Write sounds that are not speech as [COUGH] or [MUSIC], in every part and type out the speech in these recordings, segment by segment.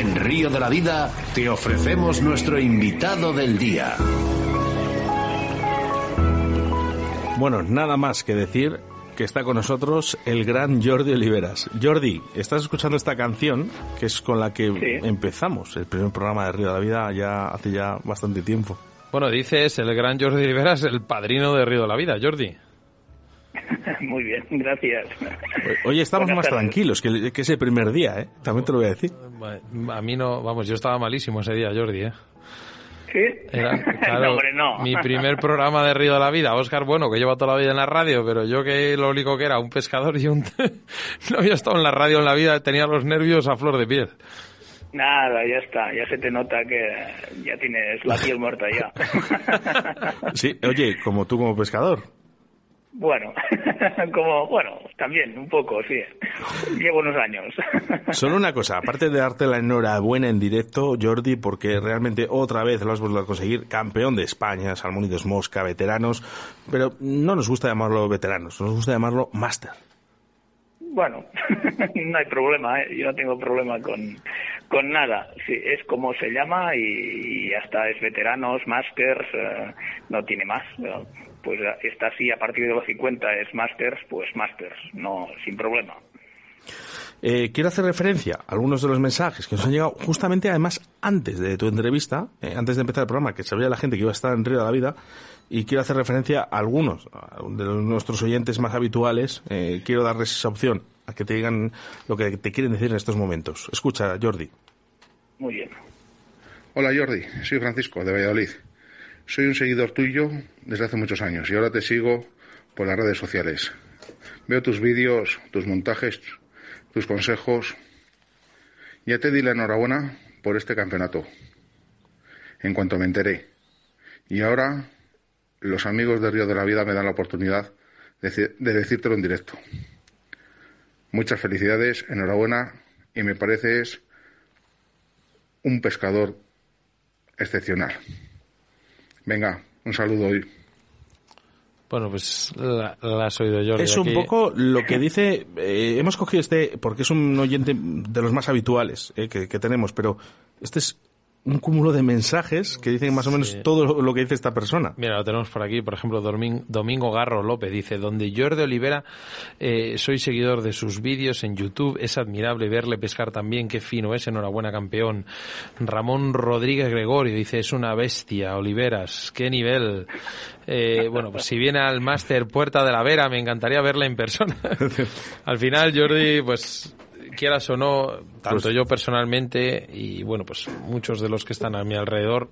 En Río de la Vida te ofrecemos nuestro invitado del día. Bueno, nada más que decir que está con nosotros el gran Jordi Oliveras. Jordi, estás escuchando esta canción que es con la que empezamos el primer programa de Río de la Vida ya hace ya bastante tiempo. Bueno, dices el gran Jordi Oliveras, el padrino de Río de la Vida. Jordi. [LAUGHS] Muy bien, gracias. Oye, estamos más tranquilos que, que, ese primer día, ¿eh? También te lo voy a decir. A mí no, vamos, yo estaba malísimo ese día, Jordi, ¿eh? ¿Sí? [LAUGHS] claro, mi primer programa de Río de la Vida, Oscar Bueno, que lleva toda la vida en la radio, pero yo que lo único que era un pescador y un... [LAUGHS] no había estado en la radio en la vida, tenía los nervios a flor de piel. Nada, ya está, ya se te nota que ya tienes la piel muerta ya. sí, oye, como tú como pescador. Bueno, [LAUGHS] como, bueno, también, un poco, sí. [LAUGHS] Llevo unos años. [LAUGHS] Solo una cosa, aparte de darte la enhorabuena en directo, Jordi, porque realmente otra vez lo has vuelto a conseguir, campeón de España, Salmónidos Mosca, veteranos, pero no nos gusta llamarlo veteranos, nos gusta llamarlo máster. Bueno, no hay problema, ¿eh? yo no tengo problema con, con nada. Sí, es como se llama y, hasta es veteranos, masters, eh, no tiene más pues está así a partir de los 50 es Masters, pues Masters, no sin problema. Eh, quiero hacer referencia a algunos de los mensajes que nos han llegado justamente además antes de tu entrevista, eh, antes de empezar el programa, que sabía la gente que iba a estar en Río de la Vida, y quiero hacer referencia a algunos de nuestros oyentes más habituales. Eh, quiero darles esa opción a que te digan lo que te quieren decir en estos momentos. Escucha, Jordi. Muy bien. Hola Jordi, soy Francisco de Valladolid. Soy un seguidor tuyo desde hace muchos años y ahora te sigo por las redes sociales. Veo tus vídeos, tus montajes, tus consejos. Ya te di la enhorabuena por este campeonato, en cuanto me enteré. Y ahora los amigos de Río de la Vida me dan la oportunidad de, decírtelo en directo. Muchas felicidades, enhorabuena y me pareces un pescador excepcional. Venga, un saludo hoy. Bueno, pues la, has oído yo. Es un poco lo que dice. Eh, hemos cogido este porque es un oyente de los más habituales eh, que, que, tenemos, pero este es un cúmulo de mensajes que dicen más o menos todo lo que dice esta persona. Mira, lo tenemos por aquí, por ejemplo, Domingo Garro López dice, donde Jordi Olivera, eh, soy seguidor de sus vídeos en YouTube, es admirable verle pescar también, qué fino es, enhorabuena campeón. Ramón Rodríguez Gregorio dice, es una bestia, Oliveras, qué nivel. Eh, bueno, pues si viene al máster Puerta de la Vera, me encantaría verla en persona. [LAUGHS] al final, Jordi, pues quieras o no, tanto pues yo personalmente y bueno, pues muchos de los que están a mi alrededor,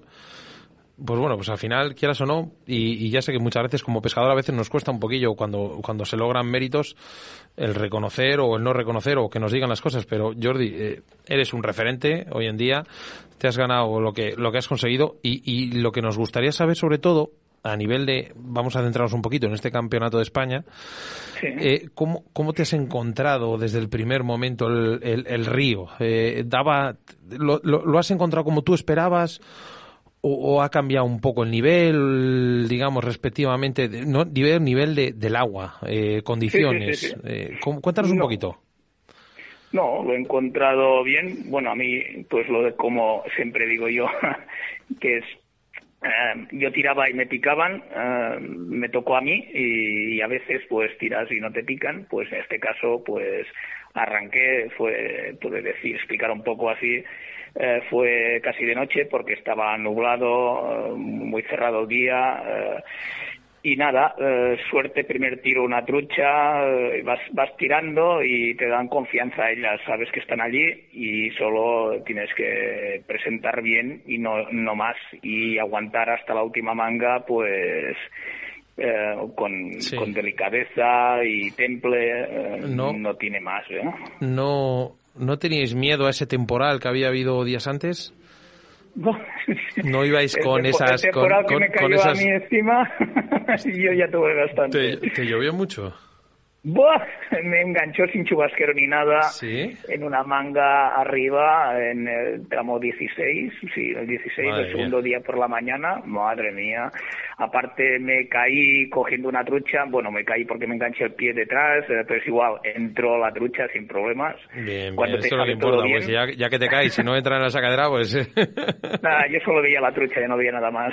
pues bueno, pues al final, quieras o no, y, ya sé que muchas veces como pescador a veces nos cuesta un poquillo cuando, cuando se logran méritos el reconocer o el no reconocer o que nos digan las cosas, pero Jordi, eh, eres un referente hoy en día, te has ganado lo que, lo que has conseguido y, y lo que nos gustaría saber sobre todo a nivel de, vamos a centrarnos un poquito en este campeonato de España, eh, ¿cómo, ¿cómo, te has encontrado desde el primer momento el, el, río? Eh, daba, lo, lo, has encontrado como tú esperabas o, ha cambiado un poco el nivel, digamos, respectivamente, no, nivel, nivel de, del agua, eh, condiciones? cuéntanos un poquito. No, lo he encontrado bien. Bueno, a mí, pues lo de como siempre digo yo, [LAUGHS] que es eh, yo tiraba y me picaban, eh, me tocó a mí y, a veces pues tiras y no te pican, pues en este caso pues arranqué, fue, pude decir, explicar un poco así, eh, fue casi de noche porque estaba nublado, muy cerrado el día y nada, eh, suerte, primer tiro una trucha, eh, vas, vas tirando y te dan confianza ellas, sabes que están allí y solo tienes que presentar bien y no, no más y aguantar hasta la última manga pues eh, con, con, delicadeza y temple, no, no tiene más. No, ¿No teníais miedo a ese temporal que había habido días antes? No ibais [LAUGHS] con esas... Con, que me cayó a mí encima [LAUGHS] y yo ya tuve bastante. ¿Te, llovió mucho? Buah, me enganchó sin chubasquero ni nada. ¿Sí? En una manga arriba, en el tramo 16, sí, el 16, el segundo día por la mañana. Madre mía. aparte me caí cogiendo una trucha, bueno, me caí porque me enganché el pie detrás, eh, pero es igual, entró la trucha sin problemas. Bien, Cuando bien, lo que importa, pues ya, ya, que te caes, si no entra en la sacadera, pues... [LAUGHS] nada, yo solo veía la trucha, ya no veía nada más.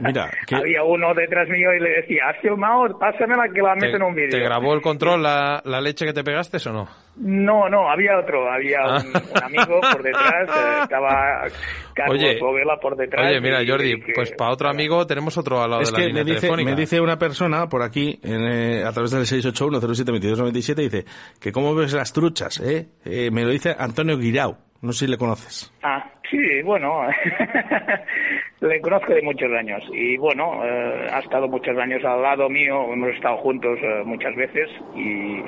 Mira, [LAUGHS] Había uno detrás mío y le decía, has filmado, pásamela que la meto en un vídeo. ¿Te grabó el control la, la leche que te pegaste o no? No, no, había otro, había ah. un, amigo por detrás, eh, [LAUGHS] estaba Carlos oye, por detrás. Oye, mira, Jordi, pues para otro amigo tenemos otro al lado de la línea me dice, me dice una persona por aquí, eh, a través del 681-07-2297, dice que cómo ves las truchas, ¿eh? ¿eh? Me lo dice Antonio Guirao, no sé si le conoces. Ah, sí, bueno, [LAUGHS] le conozco de muchos años y bueno, ha estado muchos años al lado mío, hemos estado juntos muchas veces y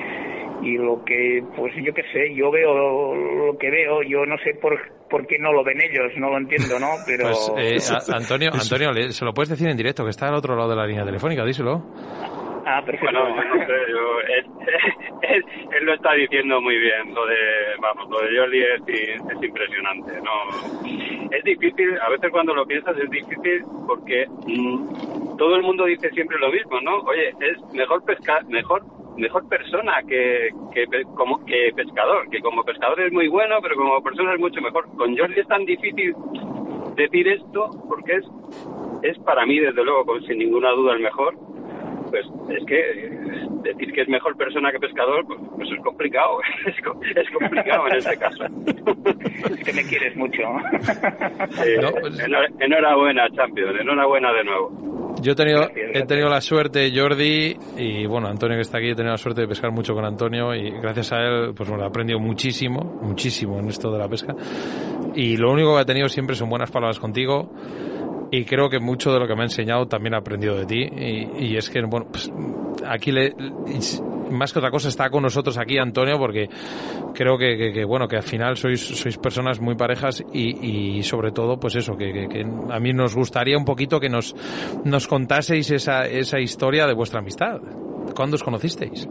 y lo que, pues yo qué sé, yo veo lo que veo, yo no sé por, por qué no lo ven ellos, no lo entiendo, ¿no? [LAUGHS] Pero... Pues, eh, [LAUGHS] Antonio, Antonio, se lo puedes decir en directo, que está al otro lado de la línea telefónica, díselo. Ah, perfecto. Bueno, no sé, yo, [LAUGHS] él, lo está diciendo muy bien, lo de, vamos, lo de Jordi es, es impresionante, ¿no? Es difícil, a veces cuando lo piensas es difícil porque mm, todo el mundo dice siempre lo mismo, ¿no? Oye, es mejor pescar, mejor mejor persona que, que, como, que pescador, que como pescador es muy bueno, pero como persona es mucho mejor. Con Jordi es tan difícil decir esto porque es, es para mí, desde luego, sin ninguna duda, el mejor. Pues es que decir que es mejor persona que pescador, pues, pues es complicado, [LAUGHS] es, complicado en este caso. Es que me quieres mucho. Pues enhorabuena, Champion, enhorabuena de nuevo. Yo he tenido, he tenido la suerte, Jordi, y bueno, Antonio que está aquí, he tenido la suerte de pescar mucho con Antonio y gracias a él, pues bueno, he aprendido muchísimo, muchísimo en esto de la pesca. Y lo único que he tenido siempre son buenas palabras contigo y creo que mucho de lo que me ha enseñado también he aprendido de ti y, es que bueno pues aquí le, más que otra cosa está con nosotros aquí Antonio porque creo que, bueno que al final sois sois personas muy parejas y, sobre todo pues eso que, a mí nos gustaría un poquito que nos nos contaseis esa esa historia de vuestra amistad ¿cuándo os conocisteis?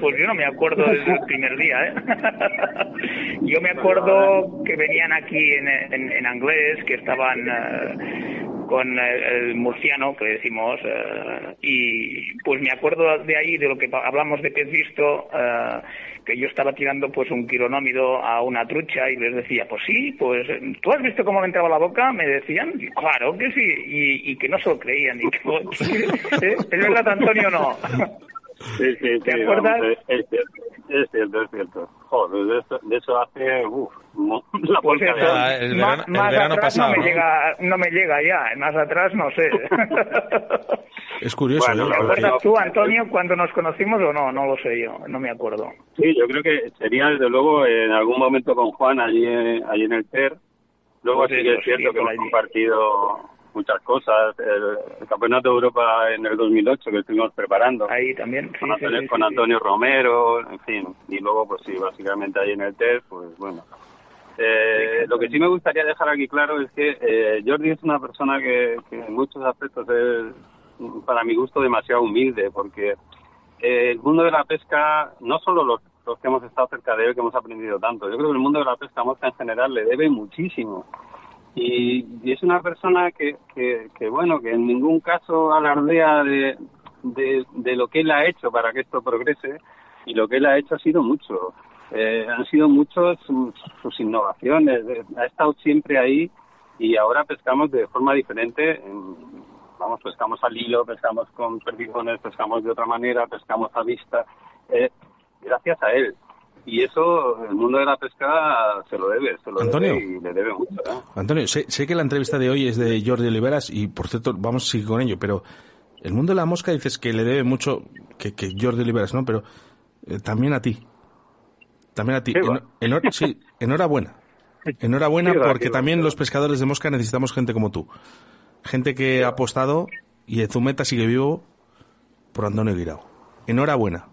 Pues yo no me acuerdo desde el primer día, ¿eh? [LAUGHS] yo me acuerdo que venían aquí en, en, en inglés, que estaban eh, con el, murciano, que decimos, eh, y pues me acuerdo de ahí, de lo que hablamos de pez visto, eh, que yo estaba tirando pues un quironómido a una trucha y les decía, pues sí, pues tú has visto cómo me entraba la boca, me decían, claro que sí, y, que no se lo creían, y que, [LAUGHS] ¿es verdad Antonio no? [LAUGHS] Sí, sí, ¿Te acuerdas? es, cierto, es cierto, Joder, de eso, hace, uff, [LAUGHS] la pues el verano, más, atrás no me, llega, no me llega ya, más atrás no sé. [LAUGHS] es curioso. Bueno, ¿Te acuerdas tú, Antonio, cuando nos conocimos o no? No lo sé yo, no me acuerdo. Sí, yo creo que sería desde luego en algún momento con Juan allí, allí en el TER. Luego pues sí que es cierto que hemos compartido muchas cosas. El, Campeonato de Europa en el 2008 que estuvimos preparando. Ahí también. con, Antonio, Romero, en fin. Y luego, pues sí, básicamente ahí en el test, pues bueno. Eh, lo que sí me gustaría dejar aquí claro es que eh, Jordi es una persona que, en muchos aspectos es, para mi gusto, demasiado humilde, porque eh, el mundo de la pesca, no solo los, los que hemos estado cerca de él, que hemos aprendido tanto, yo creo que el mundo de la pesca mosca en general le debe muchísimo. Y, es una persona que, que, bueno, que en ningún caso alardea de, de, lo que él ha hecho para que esto progrese y lo que él ha hecho ha sido mucho. Eh, han sido muchos sus, innovaciones, ha estado siempre ahí y ahora pescamos de forma diferente. vamos, pescamos al hilo, pescamos con perdigones, pescamos de otra manera, pescamos a vista. Eh, gracias a él y eso el mundo de la pesca se lo debe, se lo Antonio, debe y le debe mucho. ¿eh? Antonio, sé, que la entrevista de hoy es de Jordi Oliveras y por cierto vamos a seguir con ello, pero el mundo de la mosca dices que le debe mucho, que, que Jordi Oliveras, ¿no? Pero eh, también a ti. También a ti. Sí, enhorabuena. Enhorabuena [LAUGHS] porque también los pescadores de mosca necesitamos gente como tú. Gente que ha apostado y en Zumeta sigue vivo por Antonio Guirao. Enhorabuena.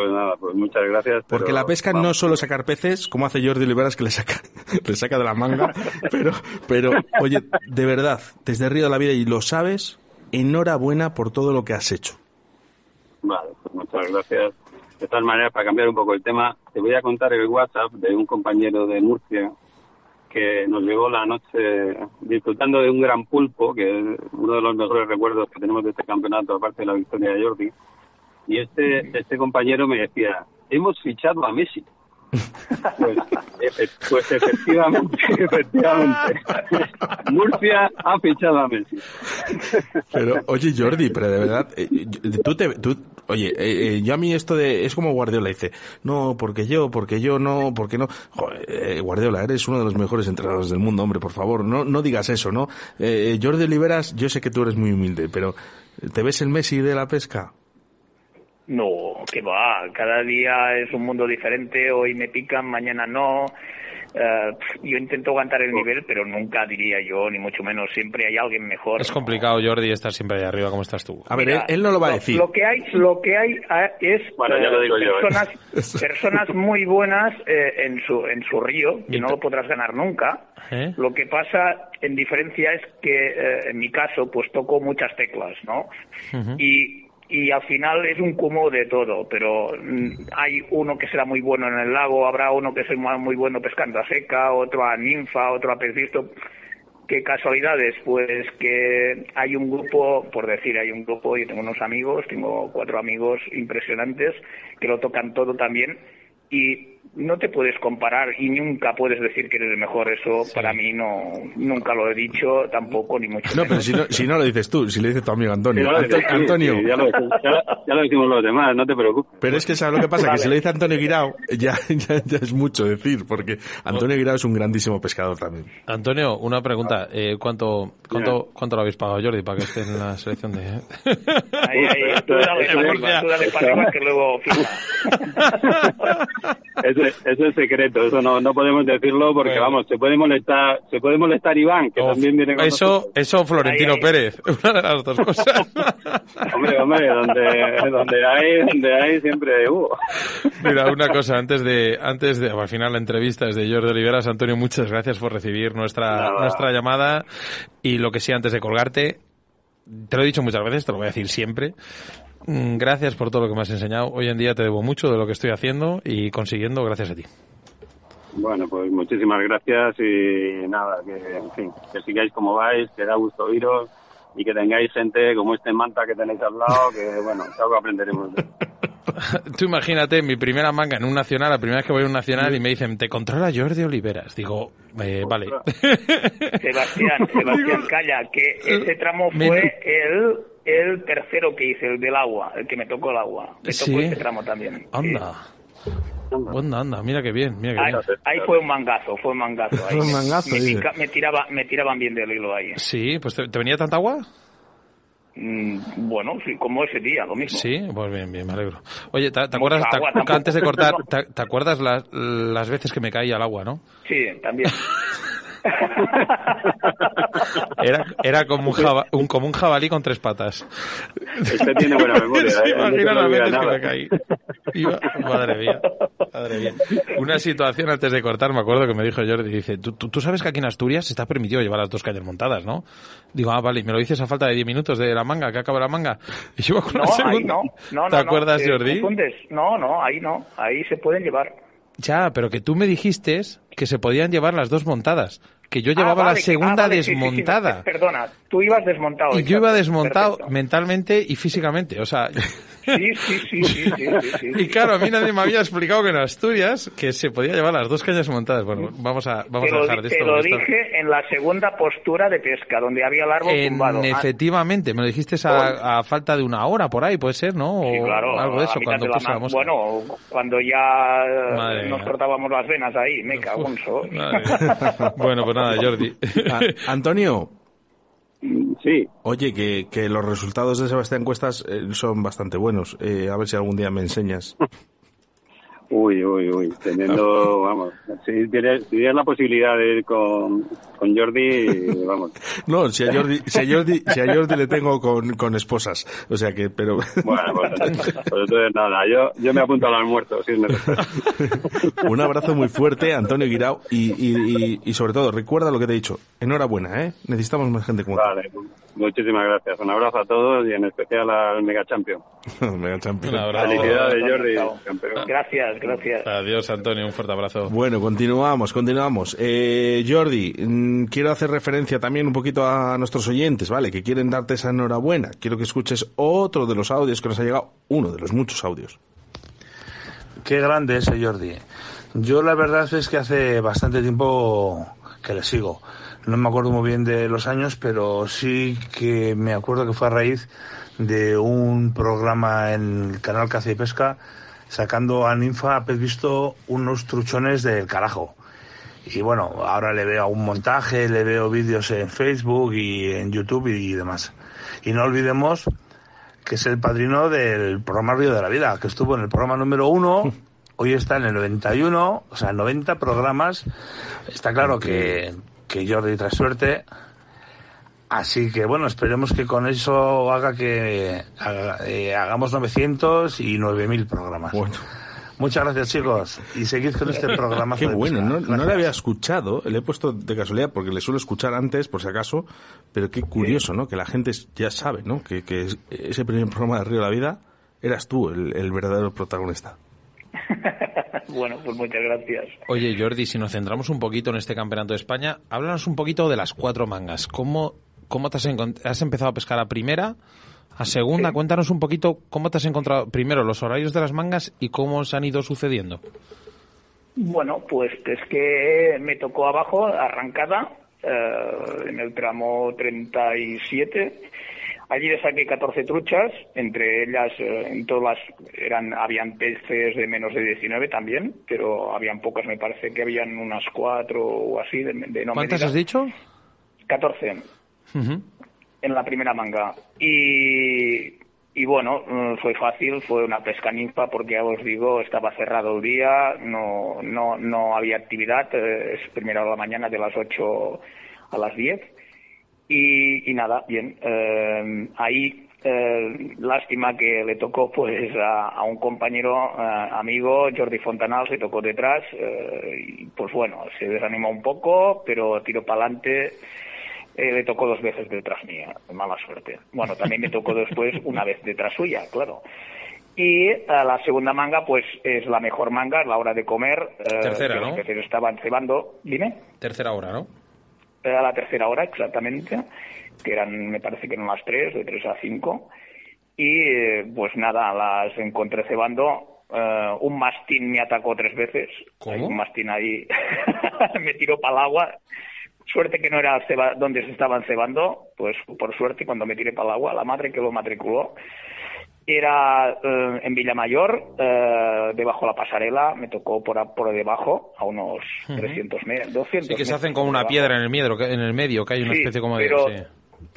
Pues nada, pues muchas gracias. Porque la pesca no es solo sacar peces, como hace Jordi Oliveras que le saca, [LAUGHS] le saca de la manga, [LAUGHS] pero, pero, oye, de verdad, desde Río de la Vida y lo sabes, enhorabuena por todo lo que has hecho. Vale, pues muchas gracias. De todas maneras, para cambiar un poco el tema, te voy a contar el WhatsApp de un compañero de Murcia que nos llegó la noche disfrutando de un gran pulpo, que es uno de los mejores recuerdos que tenemos de este campeonato, aparte de la victoria de Jordi. Y este, este compañero me decía, hemos fichado a Messi. Pues, [LAUGHS] efe- pues efectivamente, [LAUGHS] efectivamente. Murcia ha fichado a Messi. Pero, oye, Jordi, pero de verdad, eh, yo- tú te, tú, oye, eh, eh, yo a mí esto de, es como Guardiola dice, no, porque yo, porque yo no, porque no, Joder, eh, Guardiola, eres uno de los mejores entrenadores del mundo, hombre, por favor, no, no digas eso, ¿no? Jordi Oliveras, yo sé que tú eres muy humilde, pero, ¿te ves el Messi de la pesca? No, que va, cada día es un mundo diferente, hoy me pican, mañana no. Eh, yo intento aguantar el nivel, pero nunca diría yo, ni mucho menos, siempre hay alguien mejor. Es complicado, Jordi, estar siempre ahí arriba como estás tú. A ver, Mira, él, él no lo va a decir. Lo que hay, lo que hay eh, es Bueno, ya lo digo yo, ¿eh? personas, [LAUGHS] personas muy buenas eh, en su en su río que no lo podrás ganar nunca. ¿Eh? Lo que pasa, en diferencia, es que eh, en mi caso, pues toco muchas teclas, ¿no? Y y al final es un cúmulo de todo, pero mm, hay uno que será muy bueno en el lago, habrá uno que será muy bueno pescando a seca, otro a ninfa, otro a pez visto. ¿Qué casualidades? Pues que hay un grupo, por decir, hay un grupo, yo tengo unos amigos, tengo cuatro amigos impresionantes que lo tocan todo también y no te puedes comparar y nunca puedes decir que eres el mejor. Eso para mí no, nunca lo he dicho tampoco, ni mucho No, menos. pero si no, si no lo dices tú, si lo dice tu amigo Antonio. sí, Antonio, sí, ya, lo, ya- ya lo decimos los demás, no te preocupes. Pero es que sabes lo que pasa, que si lo dice Antonio Guirao, ya, ya, ya es mucho decir, porque Antonio Guirao es un grandísimo pescador también. Antonio, una pregunta. Eh, ¿cuánto, cuánto, ¿Cuánto lo habéis pagado, Jordi, para que esté en la selección de...? Ahí, ahí, tú dale [LAUGHS] tú dale para que luego [LAUGHS] Eso, eso es secreto, eso no, no podemos decirlo porque Bueno. vamos, se puede molestar, se puede molestar Iván, que O- también viene con eso, nosotros. eso Florentino Ahí, ahí. Pérez, [LAUGHS] una de las dos cosas. [LAUGHS] Hombre, hombre, donde, donde hay, donde hay siempre hubo. Mira, una cosa, antes de, antes de, al final la entrevista es de Jordi Oliveras. Antonio, muchas gracias por recibir nuestra, Nada. nuestra llamada. Y lo que sí, antes de colgarte, te lo he dicho muchas veces, te lo voy a decir siempre. Mm, Gracias por todo lo que me has enseñado. Hoy en día te debo mucho de lo que estoy haciendo y consiguiendo gracias a ti. Bueno, pues muchísimas gracias y nada, que en fin, que sigáis como vais, que da gusto oíros y que tengáis gente como este manta que tenéis al lado, que [LAUGHS] bueno, algo aprenderemos de. [LAUGHS] Tú imagínate mi primera manga en un nacional, la primera vez que voy a un nacional y me dicen, te controla Jordi Oliveras. Digo, eh, vale. Sebastián, [LAUGHS] Sebastián, calla, que ese tramo fue el, el tercero que hice, el del agua, el que me tocó el agua. Me tocó Sí. ese tramo también. Anda. Anda, anda, mira qué bien, mira qué Ahí, bien. ahí fue un mangazo, fue un mangazo. Ahí Fue [LAUGHS] un me- mangazo, me, pica- me tiraba, me tiraban bien del hilo ahí. Sí, pues ¿te, te venía tanta agua? Mm, bueno, sí, como ese día, lo mismo. Sí, pues bien, bien, me alegro. Oye, ¿te, te acuerdas, te- agua, que tampoco. antes de cortar, [LAUGHS] No. te, te acuerdas las, las veces que me caía al agua, no? Sí, también. [LAUGHS] [LAUGHS] Era, era como, un jaba- un, como un jabalí con tres patas. Este tiene buena [LAUGHS] memoria, ¿Se ¿eh? No se las olvida veces que nada. me caí? Iba- madre mía, madre mía. Una situación antes de cortar, me acuerdo que me dijo Jordi, dice, ¿tú, tú, tú sabes que aquí en Asturias está permitido llevar las dos cañas montadas, ¿no? Digo, ah, vale, y me lo dices a falta de 10 minutos de la manga, que acaba la manga. Y yo con No, la ahí segunda. no. no, no ¿Te no, acuerdas, te Jordi? No, no, ahí no. Ahí se pueden llevar. Ya, pero que tú me dijiste que se podían llevar las dos montadas. Que yo Ah, llevaba vale, la segunda ah, vale, sí, sí, sí, desmontada. perdona, tú ibas desmontado. y yo iba desmontado perfecto. mentalmente y físicamente. O sea, Sí, sí, sí, sí, sí, sí, sí. y claro, a mí nadie me había explicado que en Asturias que se podía llevar las dos cañas montadas. Bueno, vamos a, vamos a dejar de esto. te lo dije en la segunda postura de pesca, donde había el árbol En- tumbado. Ah, efectivamente, me lo dijiste a, a falta de una hora por ahí, puede ser, ¿no? O sí, claro, algo de eso, cuando. Bueno, cuando ya eh, Madre nos mía. cortábamos las venas ahí, me cago en [LAUGHS] bueno, pues nada, Jordi. Antonio, Sí, oye, que, que los resultados de Sebastián Cuestas eh, son bastante buenos. Eh, a ver si algún día me enseñas. [LAUGHS] uy, uy, uy, teniendo, [LAUGHS] vamos, si tienes, si tienes la posibilidad de ir con, con Jordi, vamos, No, si a Jordi, si a Jordi, si a Jordi le tengo con, con esposas. O sea que, pero... bueno, pues, [LAUGHS] pues entonces nada, yo, yo me apunto al almuerzo, si es. [LAUGHS] Un abrazo muy fuerte, Antonio Guirao, y, y, y, y sobre todo, recuerda lo que te he dicho. Enhorabuena, ¿eh? Necesitamos más gente como Vale, muchísimas gracias, un abrazo a todos y en especial al Mega Champion. tú. Mega champion. Un abrazo. Felicidades. Jordi, campeón. Gracias, gracias. Adiós, Antonio, un fuerte abrazo. Bueno, continuamos, continuamos. Eh, Jordi, mm, quiero hacer referencia también un poquito a nuestros oyentes, ¿vale? Que quieren darte esa enhorabuena. Quiero que escuches otro de los audios que nos ha llegado, uno de los muchos audios. Qué grande ese Jordi. Yo la verdad es que hace bastante tiempo que le sigo. No me acuerdo muy bien de los años, pero sí que me acuerdo que fue a raíz de un programa en el canal Caza y Pesca sacando a Ninfa a pez visto unos truchones del carajo. Y bueno, ahora le veo un montaje, le veo vídeos en Facebook y en YouTube y demás. Y no olvidemos que es el padrino del programa Río de la Vida, que estuvo en el programa número uno, [LAUGHS] hoy está en el 91, o sea, 90 programas. Está claro que, que Jordi trae suerte. Así que bueno, esperemos que con eso haga que haga- eh, hagamos 900 y 9000 programas. Bueno. Muchas gracias chicos y seguid con este programa. [LAUGHS] Qué bueno, no, no le había escuchado, le he puesto de casualidad porque le suelo escuchar antes, por si acaso, pero qué curioso, ¿no? Que la gente ya sabe, ¿no? Que, que es- ese primer programa de Río de la Vida eras tú el, el verdadero protagonista. [LAUGHS] bueno, pues muchas gracias. Oye, Jordi, si nos centramos un poquito en este campeonato de España, háblanos un poquito de las cuatro mangas. ¿Cómo, cómo te has, has empezado a pescar a primera? A segunda, cuéntanos un poquito cómo te has encontrado primero los horarios de las mangas y cómo se han ido sucediendo. Bueno, pues es que me tocó abajo, arrancada, eh, en el tramo 37. Allí le saqué 14 truchas, entre ellas, eh, en todas las, eran, habían peces de menos de 19 también, pero habían pocas, me parece que habían unas cuatro o así de, de no ¿Cuántas medida. has dicho? 14 En la primera manga. Y, y bueno, mm, fue fácil, fue una pesca ninfa porque ya os digo, estaba cerrado el día, no, no, no había actividad, eh, es primera hora de la mañana de las 8 a las 10. Y, nada, bien, eh, ahí eh, lástima que le tocó pues a, a un compañero eh, amigo Jordi Fontanal se tocó detrás eh, y pues bueno se desanimó un poco pero tiró para adelante eh, le tocó dos veces detrás mía, mala suerte. Bueno, también me tocó después una vez detrás suya, claro. Y eh, la segunda manga, pues es la mejor manga, es la hora de comer. eh, Tercera, ¿no? Estaban cebando. Dime. Tercera hora, ¿no? Era la tercera hora exactamente, que eran, me parece que eran las tres, de tres a cinco. Y eh, pues nada, las encontré cebando. Eh, un mastín me atacó tres veces. ¿Cómo? Hay un mastín ahí [LAUGHS] me tiró para el agua. Suerte que no era ceba- donde se estaban cebando, pues por suerte cuando me tiré para el agua, la madre que lo matriculó era eh, en Villamayor, eh, debajo de la pasarela, me tocó por, a- por debajo, a unos 300 metros, 200 Sí, que se hacen con por una piedra en el, medio, en el medio, que hay una Sí, especie como de... pero- sí.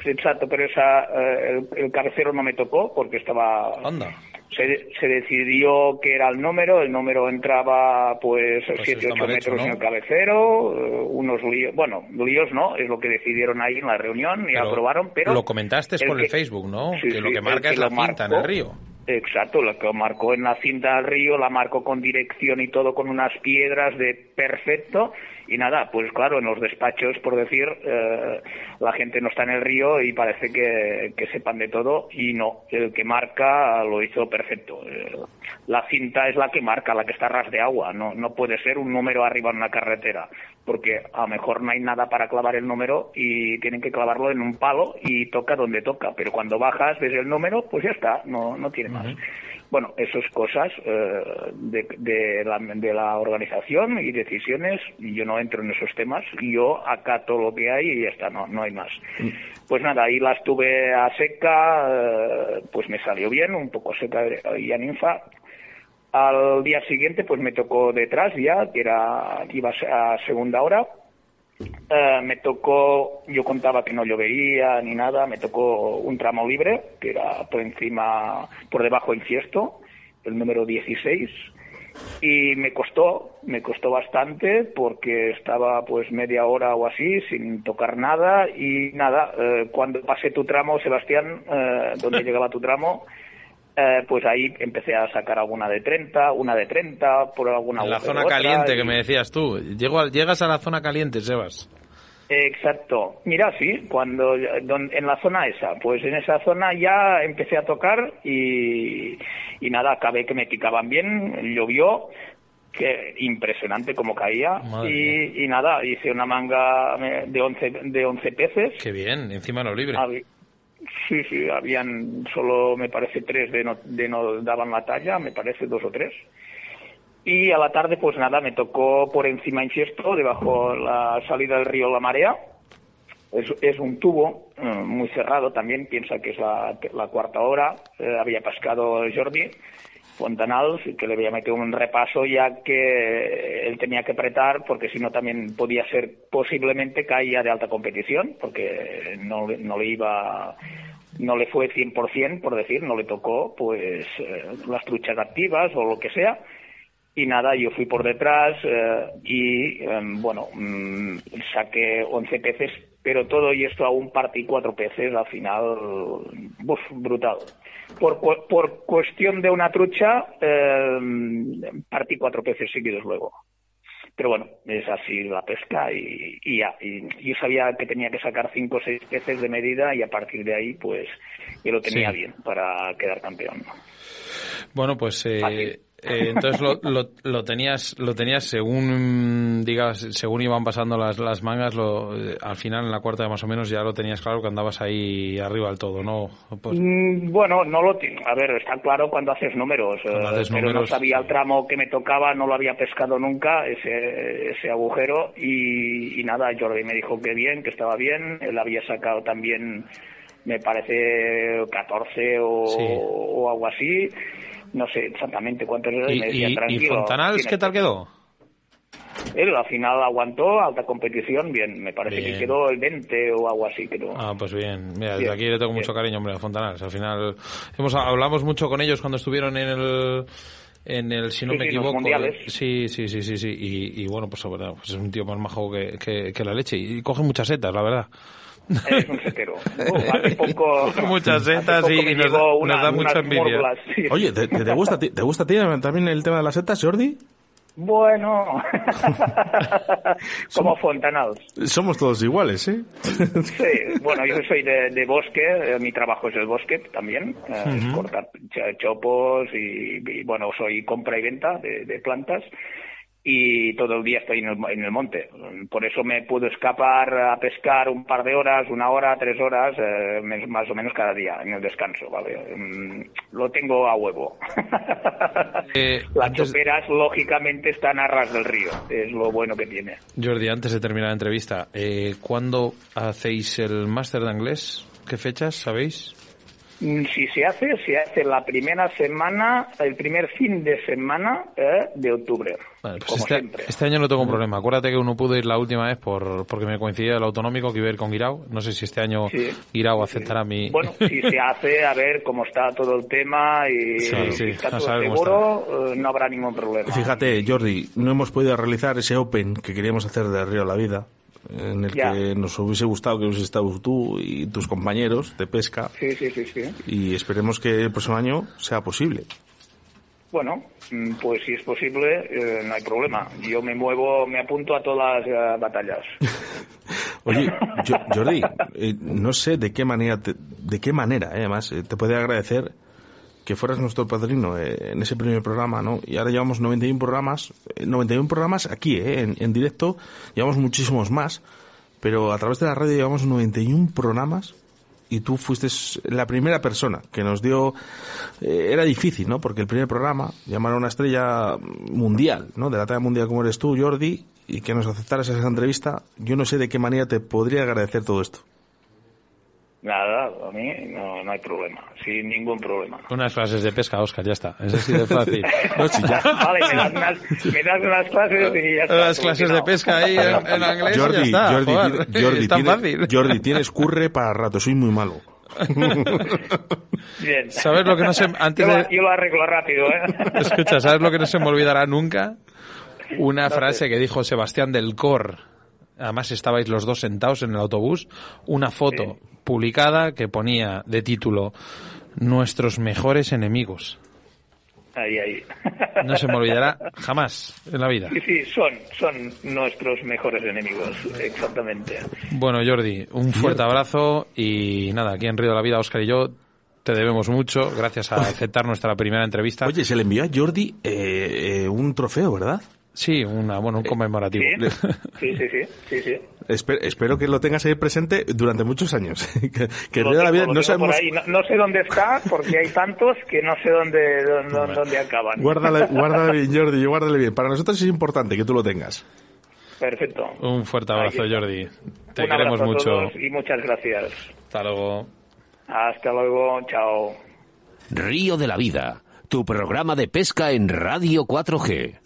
Sí, Exacto, pero esa, eh, el, el cabecero no me tocó porque estaba... Anda. Se, se decidió que era el número, el número entraba pues Pues 7, está 8 mal hecho, metros ¿no? en el cabecero, eh, unos líos, bueno, líos no, es lo que decidieron ahí en la reunión y Pero aprobaron, pero... Lo comentaste por el que- Facebook, ¿no? Sí, que lo que marca es la cinta en el río. Exacto, lo que marcó en la cinta del río, la marcó con dirección y todo con unas piedras de perfecto. Y nada, pues claro, en los despachos, por decir, eh, la gente no está en el río y parece que, que sepan de todo y no, el que marca lo hizo perfecto. Eh, la cinta es la que marca, la que está a ras de agua, no, no puede ser un número arriba en una carretera, porque a lo mejor no hay nada para clavar el número y tienen que clavarlo en un palo y toca donde toca, pero cuando bajas ves el número, pues ya está, no, no tiene más. Bueno, eso es cosas eh, de, de la, de la organización y decisiones, yo no entro en esos temas, yo acato lo que hay y ya está, no, no hay más. Pues nada, ahí las tuve a seca, eh, pues me salió bien, un poco seca y a ninfa. Al día siguiente, pues me tocó detrás ya, que era, iba a segunda hora, eh, me tocó, yo contaba que no llovería ni nada, me tocó un tramo libre, que era por encima, por debajo del fiesto, el número 16, y me costó, me costó bastante porque estaba pues media hora o así sin tocar nada y nada, eh, cuando pasé tu tramo, Sebastián, eh, donde [LAUGHS] llegaba tu tramo, eh, pues ahí empecé a sacar alguna de 30, una de 30, por alguna En la zona otra, caliente y- que me decías tú. Llego a- llegas a la zona caliente, Sebas. Exacto. Mira, sí, cuando en la zona esa, pues en esa zona ya empecé a tocar y, y nada, acabé que me picaban bien, llovió, que impresionante como caía y, y nada, hice una manga eh, de 11, de 11 peces. Qué bien, encima no libre. Sí, sí, habían solo, me parece, tres de no, de no daban la talla, me parece dos o tres. Y a la tarde, pues nada, me tocó por encima Infiesto, debajo la salida del río La Marea. Es, es un tubo eh, muy cerrado también, piensa que es la, la cuarta hora. Eh, había pescado Jordi Fontanals, que le había metido un repaso ya que él tenía que apretar, porque si no también podía ser, posiblemente caía de alta competición, porque no, no le iba no le fue 100%, por decir, no le tocó pues eh, las truchas activas o lo que sea. Y nada, yo fui por detrás eh, y, em, bueno, mm, saqué 11 peces, pero todo y esto aún partí cuatro peces al final, brutal. Por, por cuestión de una trucha, em, partí cuatro peces seguidos luego. Pero bueno, es así la pesca y, y ya. Y yo sabía que tenía que sacar cinco o seis peces de medida y a partir de ahí, pues, yo lo tenía Sí. bien para quedar campeón. Bueno, pues eh. Eh, entonces lo, lo, lo tenías lo tenías según digas según iban pasando las, las mangas lo, eh, al final en la cuarta más o menos ya lo tenías claro que andabas ahí arriba del todo, ¿no? Pues, Mm, Bueno, no lo A ver, está claro cuando haces números, eh, Cuando haces pero no números, sabía el tramo que me tocaba, no lo había pescado nunca, ese, ese agujero, y, y nada, Jordi me dijo que bien, que estaba bien, él había sacado también, me parece, 14 o, Sí. o algo así, no sé exactamente cuántos eran, ¿Y, y me decía, y, y tranquilo. Fontanals tienes qué tal que-". quedó? Él al final aguantó, alta competición, bien, me parece Bien. que quedó el 20 o algo así, creo. Ah, pues bien. Mira, desde aquí le tengo bien. mucho cariño, hombre, a Fontanals. Al final hemos hablamos mucho con ellos cuando estuvieron en el en el si no Sí, me sí, equivoco sí sí sí sí sí y, y bueno pues, bueno, pues es un tío más majo que, que, que la leche y coge muchas setas la verdad Es un setero. [LAUGHS] Hace poco, Muchas hace setas poco y- nos da- nos mucha envidia. sí. Oye, ¿te, te- te gusta, a ti- ¿te gusta a ti también el tema de las setas, Jordi? Bueno, [LAUGHS] como Fontanals. Somos todos iguales, ¿eh? Sí, bueno, yo soy de, de bosque, eh, mi trabajo es el bosque también, eh, es cortar ch- chopos y, y, bueno, soy compra y venta de, de plantas y todo el día estoy en el, en el monte. Por eso me puedo escapar a pescar un par de horas, una hora, tres horas, eh, más o menos cada día en el descanso, ¿vale? Mm, Lo tengo a huevo. [LAUGHS] Eh, Las antes- choperas, lógicamente, están a ras del río, es lo bueno que tiene. Jordi antes de terminar la entrevista eh, ¿cuándo hacéis el máster de inglés? ¿qué fechas sabéis? Mm, Si se hace, se hace la primera semana, el primer fin de semana eh, de octubre. Vale, pues como este, siempre. este año no tengo problema. Acuérdate que uno pudo ir la última vez por porque me coincidía el autonómico que iba a ir con Guirao. No sé si este año Sí. Guirao aceptará mi... Bueno, si se hace, a ver cómo está todo el tema y Sí, si sí, está a todo saber cómo seguro, eh, no habrá ningún problema. Fíjate, Jordi, no hemos podido realizar ese Open que queríamos hacer de Río a la Vida, en el Ya. que nos hubiese gustado que hubieses estado tú y tus compañeros de pesca, Sí, sí, sí, sí. y esperemos que el próximo año sea posible. Bueno, mm, pues si es posible, eh, no hay problema. Yo me muevo, me apunto a todas las eh, batallas. [LAUGHS] Oye, Jo- Jordi, eh, no sé de qué manera, te- de qué manera, además, te puede agradecer que fueras nuestro padrino eh, en ese primer programa, ¿no? Y ahora llevamos 91 programas, eh, 91 programas aquí, eh, en, en directo, llevamos muchísimos más, pero a través de la radio llevamos 91 programas y tú fuiste la primera persona que nos dio eh, era difícil no porque el primer programa llamar a una estrella mundial no de la talla mundial como eres tú Jordi y que nos aceptaras esa entrevista yo no sé de qué manera te podría agradecer todo esto Nada, a mí no, no hay problema, sin ningún problema. Unas clases de pesca, Oscar, ya está. Es así de fácil. [LAUGHS] no si ya Vale, me das, unas, me das unas clases y ya está. Las clases de pesca ahí en, en inglés y ya Jordi está. Jordi, joder. Jordi, es tan tiene- fácil. Jordi tienes curre para rato soy muy malo [LAUGHS] Bien. ¿Sabes lo que no se... Antes yo, lo, de... yo lo arreglo rápido, ¿eh? [LAUGHS] Escucha, ¿sabes lo que no se me olvidará nunca? Una frase que dijo Sebastián del Cor. Además estabais los dos sentados en el autobús. Una foto publicada que ponía de título Nuestros mejores enemigos. Ahí, ahí. No se me olvidará jamás en la vida. Sí, sí, son, son nuestros mejores enemigos, exactamente. Bueno, Jordi, un fuerte abrazo y nada, aquí en Río de la Vida, Oscar y yo te debemos mucho, gracias a aceptar nuestra primera entrevista. Oye, se le envió a Jordi eh, eh, un trofeo, ¿verdad? Sí, una, bueno, un conmemorativo. Sí, sí, sí, sí, sí. Espe- espero que lo tengas ahí presente durante muchos años. [LAUGHS] que que de la tengo, Vida lo no tengo sabemos... No, no sé dónde está porque hay tantos que no sé dónde, dónde, dónde acaban. Guárdale, [LAUGHS] guárdale bien, Jordi, guárdale bien. Para nosotros es importante que tú lo tengas. Perfecto. Un fuerte abrazo. Jordi. Te Un queremos abrazo a mucho. todos y muchas gracias. Hasta luego. Hasta luego, chao. Río de la Vida, tu programa de pesca en Radio 4G.